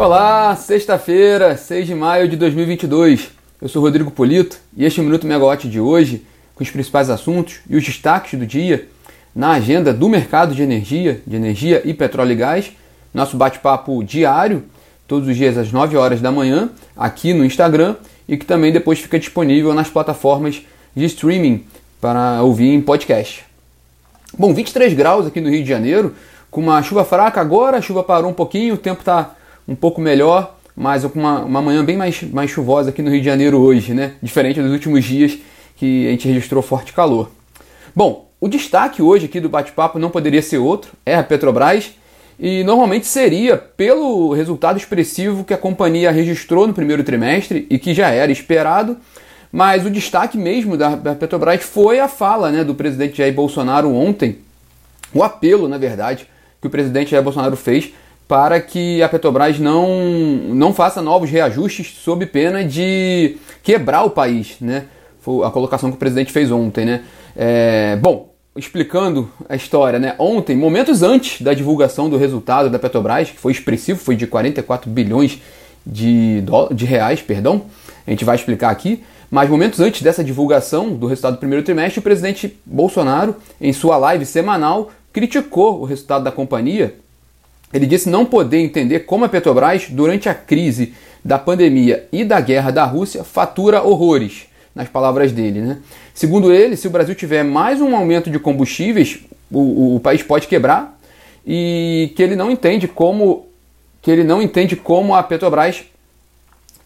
Olá, sexta-feira, 6 de maio de 2022. Eu sou Rodrigo Polito e este é o Minuto Megawatt de hoje, com os principais assuntos e os destaques do dia na agenda do mercado de energia, de energia e petróleo e gás. Nosso bate-papo diário, todos os dias às 9 horas da manhã, aqui no Instagram e que também depois fica disponível nas plataformas de streaming para ouvir em podcast. Bom, 23 graus aqui no Rio de Janeiro, com uma chuva fraca agora, a chuva parou um pouquinho, o tempo está um pouco melhor, mas com uma, uma manhã bem mais, mais chuvosa aqui no Rio de Janeiro hoje, né? Diferente dos últimos dias que a gente registrou forte calor. Bom, o destaque hoje aqui do bate-papo não poderia ser outro, é a Petrobras, e normalmente seria pelo resultado expressivo que a companhia registrou no primeiro trimestre e que já era esperado, mas o destaque mesmo da Petrobras foi a fala né, do presidente Jair Bolsonaro ontem, o apelo, na verdade, que o presidente Jair Bolsonaro fez para que a Petrobras não, não faça novos reajustes sob pena de quebrar o país, né? Foi a colocação que o presidente fez ontem, né? É, bom, explicando a história, né? Ontem, momentos antes da divulgação do resultado da Petrobras, que foi expressivo, foi de 44 bilhões de, de reais, perdão, a gente vai explicar aqui, mas momentos antes dessa divulgação do resultado do primeiro trimestre, o presidente Bolsonaro, em sua live semanal, criticou o resultado da companhia ele disse não poder entender como a Petrobras, durante a crise da pandemia e da guerra da Rússia, fatura horrores, nas palavras dele. Né? Segundo ele, se o Brasil tiver mais um aumento de combustíveis, o, o, país pode quebrar e que ele não entende como que ele não entende como a Petrobras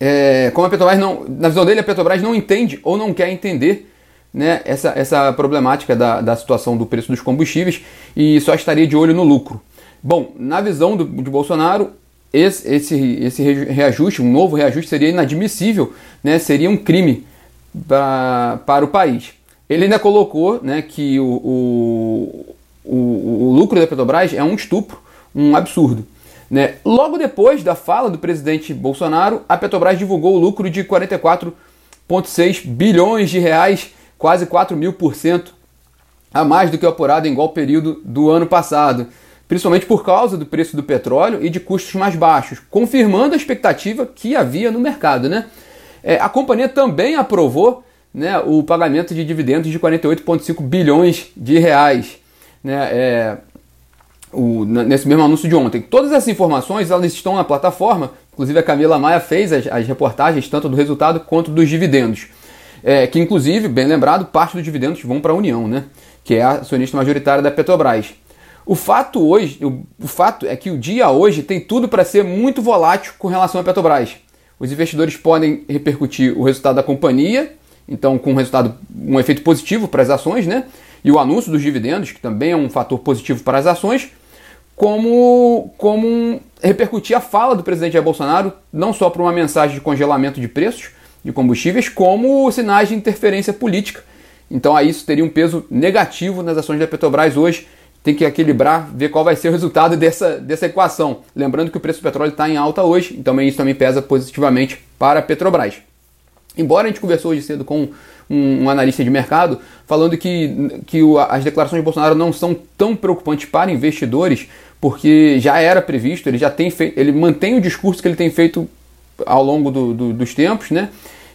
é, como a Petrobras não, na visão dele, a Petrobras não entende ou não quer entender né, essa, essa problemática da, da situação do preço dos combustíveis e só estaria de olho no lucro. Bom, na visão do, de Bolsonaro, esse, esse, esse reajuste, um novo reajuste, seria inadmissível, né? seria um crime pra, para o país. Ele ainda colocou né, que o, o, o, o lucro da Petrobras é um estupro, um absurdo. Né? Logo depois da fala do presidente Bolsonaro, a Petrobras divulgou o lucro de 44,6 bilhões de reais, quase 4 mil por cento a mais do que o apurado em igual período do ano passado principalmente por causa do preço do petróleo e de custos mais baixos, confirmando a expectativa que havia no mercado. Né? É, a companhia também aprovou né, o pagamento de dividendos de 48,5 bilhões de reais. Né, é, o, nesse mesmo anúncio de ontem. Todas essas informações elas estão na plataforma, inclusive a Camila Maia fez as, as reportagens tanto do resultado quanto dos dividendos. É, que inclusive, bem lembrado, parte dos dividendos vão para a União, né, que é a acionista majoritária da Petrobras. O fato hoje, o, o fato é que o dia hoje tem tudo para ser muito volátil com relação à Petrobras. Os investidores podem repercutir o resultado da companhia, então com um resultado, um efeito positivo para as ações, né? E o anúncio dos dividendos, que também é um fator positivo para as ações, como, como repercutir a fala do presidente Jair Bolsonaro, não só para uma mensagem de congelamento de preços de combustíveis, como sinais de interferência política. Então aí isso teria um peso negativo nas ações da Petrobras hoje, tem que equilibrar, ver qual vai ser o resultado dessa, dessa equação. Lembrando que o preço do petróleo está em alta hoje, então isso também pesa positivamente para a Petrobras. Embora a gente conversou hoje cedo com um, um analista de mercado falando que, que o, as declarações de Bolsonaro não são tão preocupantes para investidores, porque já era previsto, ele já tem feito, ele mantém o discurso que ele tem feito ao longo do, do, dos tempos, né?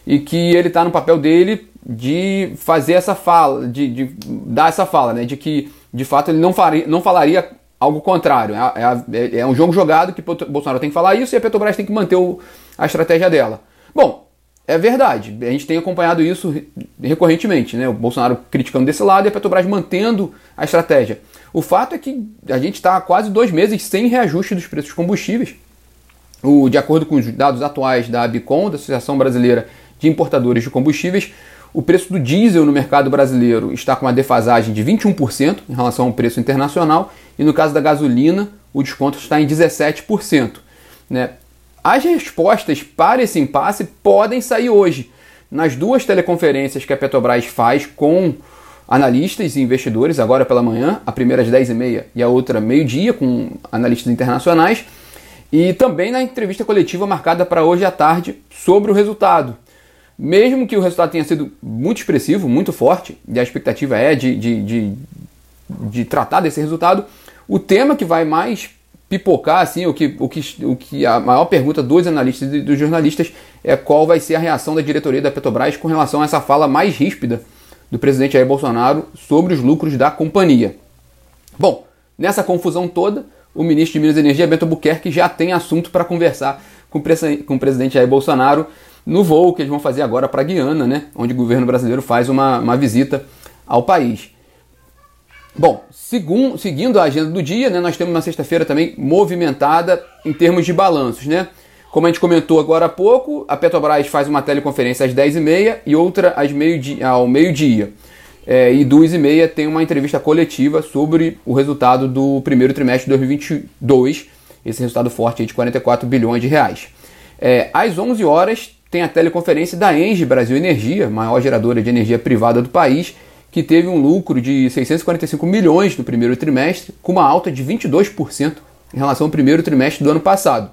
E que ele está no papel dele de fazer essa fala, de, de dar essa fala, né? De que de fato ele não, faria, não falaria algo contrário. É, é, é, um jogo jogado que Bolsonaro tem que falar isso e a Petrobras tem que manter o, a estratégia dela. Bom, é verdade. A gente tem acompanhado isso recorrentemente, né? O Bolsonaro criticando desse lado e a Petrobras mantendo a estratégia. O fato é que a gente está há quase dois meses sem reajuste dos preços dos combustíveis. O, de acordo com os dados atuais da ABICOM, da Associação Brasileira de Importadores de Combustíveis, o preço do diesel no mercado brasileiro está com uma defasagem de 21% em relação ao preço internacional, e no caso da gasolina, o desconto está em 17%. Né? As respostas para esse impasse podem sair hoje. Nas duas teleconferências que a Petrobras faz com analistas e investidores, agora pela manhã, a primeira às 10h30 e a outra meio-dia, com analistas internacionais, e também na entrevista coletiva marcada para hoje à tarde sobre o resultado. Mesmo que o resultado tenha sido muito expressivo, muito forte, e a expectativa é de, de, de, de tratar desse resultado, o tema que vai mais pipocar, assim, o que, o, que, o que a maior pergunta dos analistas e dos jornalistas é qual vai ser a reação da diretoria da Petrobras com relação a essa fala mais ríspida do presidente Jair Bolsonaro sobre os lucros da companhia. Bom, nessa confusão toda, o ministro de Minas e Energia, Bento Buquerque, já tem assunto para conversar com o presidente Jair Bolsonaro no voo que eles vão fazer agora para Guiana, né, onde o governo brasileiro faz uma, uma visita ao país. Bom, segun, seguindo a agenda do dia, né, nós temos uma sexta-feira também movimentada em termos de balanços. Né? Como a gente comentou agora há pouco, a Petrobras faz uma teleconferência às 10h30 e outra às meio -dia, ao meio-dia. É, e duas e meia tem uma entrevista coletiva sobre o resultado do primeiro trimestre de 2022, esse resultado forte de 44 bilhões de reais. É, às 11 horas tem a teleconferência da Engie Brasil Energia, maior geradora de energia privada do país, que teve um lucro de 645 milhões no primeiro trimestre, com uma alta de 22% em relação ao primeiro trimestre do ano passado.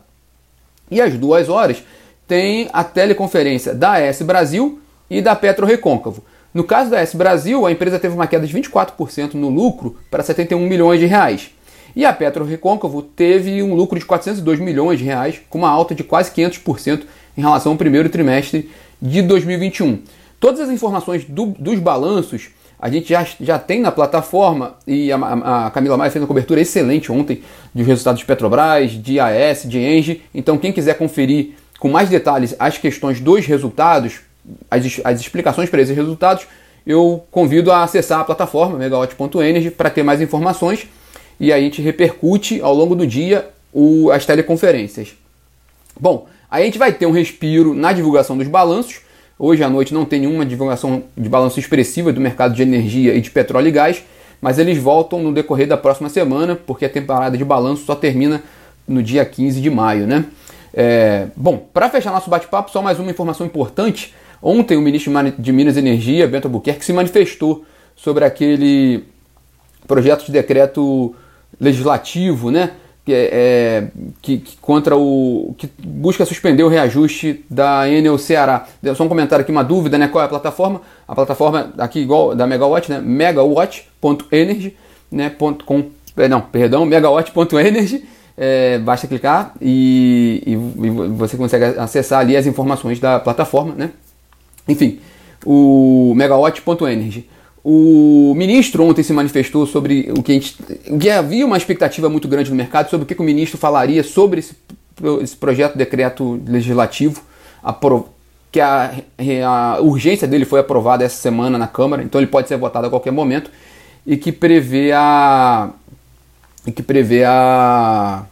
E às duas horas tem a teleconferência da AS Brasil e da Petro Recôncavo. No caso da AS Brasil, a empresa teve uma queda de 24% no lucro para 71 milhões de reais. E a Petro Recôncavo teve um lucro de 402 milhões de reais, com uma alta de quase 500% em relação ao primeiro trimestre de 2021. Todas as informações do, dos balanços a gente já, já tem na plataforma e a, a, Camila Maia fez uma cobertura excelente ontem dos resultados de Petrobras, de AES, de Engie. Então, quem quiser conferir com mais detalhes as questões dos resultados, as, as explicações para esses resultados, eu convido a acessar a plataforma megawatt.energy para ter mais informações e a gente repercute ao longo do dia o, as teleconferências. Bom, aí a gente vai ter um respiro na divulgação dos balanços. Hoje à noite não tem nenhuma divulgação de balanço expressiva do mercado de energia e de petróleo e gás, mas eles voltam no decorrer da próxima semana, porque a temporada de balanço só termina no dia 15 de maio, né? É, bom, para fechar nosso bate-papo, só mais uma informação importante. Ontem o ministro de Minas e Energia, Bento Albuquerque, se manifestou sobre aquele projeto de decreto legislativo, né? Que, é, é, que, que, contra o que busca suspender o reajuste da Enel Ceará. Só um comentário aqui, uma dúvida, né? Qual é a plataforma? A plataforma aqui igual da Megawatt, né? Megawatt.energy, né? Com, é, não, perdão, megawatt.energy. É, basta clicar e, e, e, você consegue acessar ali as informações da plataforma, né? Enfim, o megawatt.energy. O ministro ontem se manifestou sobre o que a gente. que havia uma expectativa muito grande no mercado sobre o que, o ministro falaria sobre esse, esse projeto de decreto legislativo, que a, a urgência dele foi aprovada essa semana na Câmara, então ele pode ser votado a qualquer momento, e que prevê a. que prevê a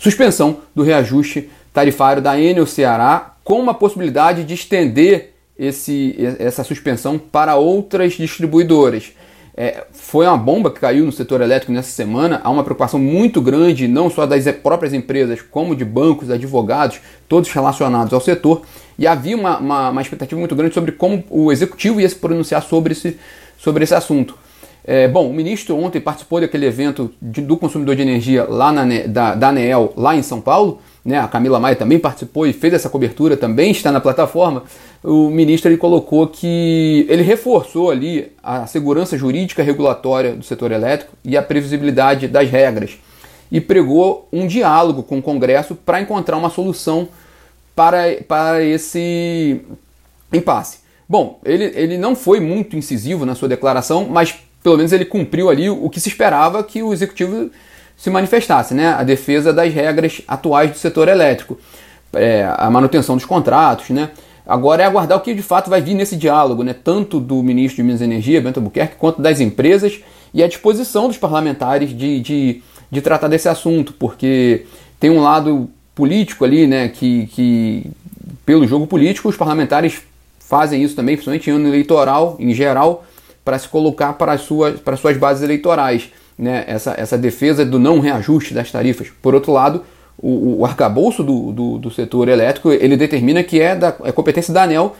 suspensão do reajuste tarifário da Enel Ceará, com uma possibilidade de estender esse, essa suspensão para outras distribuidoras. É, foi uma bomba que caiu no setor elétrico nessa semana. Há uma preocupação muito grande, não só das próprias empresas, como de bancos, advogados, todos relacionados ao setor. E havia uma, uma, uma expectativa muito grande sobre como o executivo ia se pronunciar sobre esse, sobre esse assunto. É, bom, o ministro ontem participou daquele evento de, do consumidor de energia lá na, da, da ANEEL, lá em São Paulo. Né? A Camila Maia também participou e fez essa cobertura, também está na plataforma. O ministro ele colocou que ele reforçou ali a segurança jurídica regulatória do setor elétrico e a previsibilidade das regras. E pregou um diálogo com o Congresso para encontrar uma solução para, para esse impasse. Bom, ele, ele não foi muito incisivo na sua declaração, mas pelo menos ele cumpriu ali o que se esperava que o executivo se manifestasse, né? A defesa das regras atuais do setor elétrico, é, a manutenção dos contratos, né? Agora é aguardar o que de fato vai vir nesse diálogo, né? Tanto do ministro de Minas e Energia, Bento Albuquerque, quanto das empresas e a disposição dos parlamentares de, de, de tratar desse assunto, porque tem um lado político ali, né? Que, que pelo jogo político os parlamentares fazem isso também, principalmente em ano eleitoral, em geral, para se colocar para as suas, para as suas bases eleitorais. Né? Essa, essa defesa do não reajuste das tarifas. Por outro lado, o, o arcabouço do, do, do, setor elétrico ele determina que é da é competência da ANEL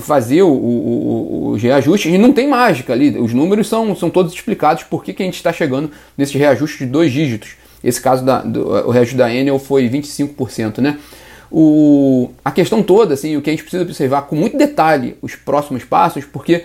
fazer o, o, o, reajuste e não tem mágica ali. Os números são, são todos explicados por que, que a gente está chegando nesse reajuste de dois dígitos. Esse caso da, do, o reajuste da Enel foi 25%, né? O, a questão toda, assim, o que a gente precisa observar com muito detalhe os próximos passos, porque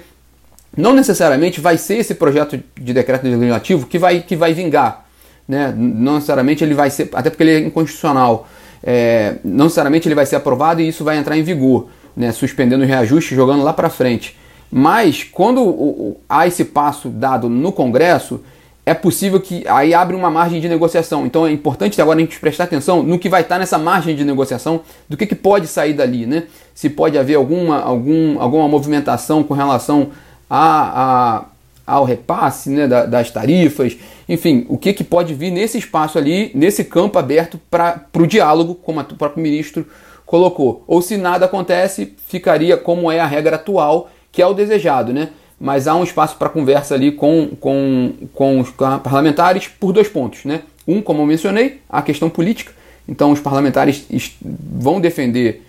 não necessariamente vai ser esse projeto de decreto legislativo que vai, que vai vingar. Né? Não necessariamente ele vai ser, até porque ele é inconstitucional, é, não necessariamente ele vai ser aprovado e isso vai entrar em vigor, né? Suspendendo o reajuste, jogando lá para frente. Mas quando há esse passo dado no Congresso, é possível que aí abre uma margem de negociação. Então é importante agora a gente prestar atenção no que vai estar nessa margem de negociação, do que, que pode sair dali, né? Se pode haver alguma, algum, alguma movimentação com relação a, a ao repasse né, das tarifas, enfim, o que, que pode vir nesse espaço ali, nesse campo aberto para o diálogo, como o próprio ministro colocou. Ou se nada acontece, ficaria como é a regra atual, que é o desejado, né? mas há um espaço para conversa ali com, com, com os parlamentares por dois pontos. Né? Um, como eu mencionei, a questão política. Então, os parlamentares vão defender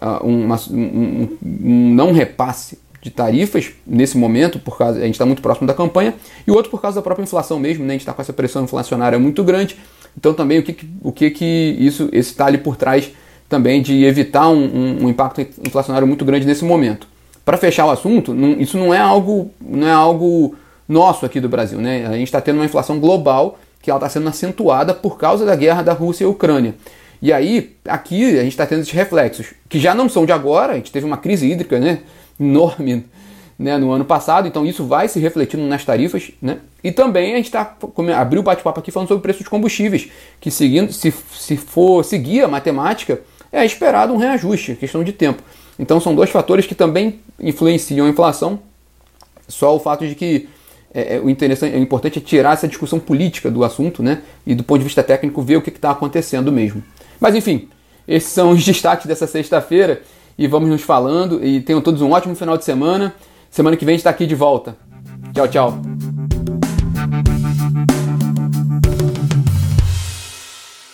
uh, uma, um, um, não repasse de tarifas nesse momento, por causa a gente está muito próximo da campanha, e o outro por causa da própria inflação mesmo, né? a gente está com essa pressão inflacionária muito grande. Então, também o que, o que, que isso está ali por trás também de evitar um, um, um impacto inflacionário muito grande nesse momento para fechar o assunto, não, isso não é algo não é algo nosso aqui do Brasil, né? A gente está tendo uma inflação global que ela está sendo acentuada por causa da guerra da Rússia e Ucrânia. E aí, aqui a gente está tendo esses reflexos, que já não são de agora, a gente teve uma crise hídrica né, enorme né, no ano passado, então isso vai se refletindo nas tarifas, né? E também a gente está abriu o bate-papo aqui falando sobre o preço dos combustíveis, que seguindo, se, se for seguir a matemática, é esperado um reajuste, questão de tempo. Então são dois fatores que também influenciam a inflação. Só o fato de que é, é o interessante, é importante é tirar essa discussão política do assunto, né? E do ponto de vista técnico ver o que está acontecendo mesmo. Mas enfim, esses são os destaques dessa sexta-feira e vamos nos falando e tenham todos um ótimo final de semana. Semana que vem a gente está aqui de volta. Tchau, tchau.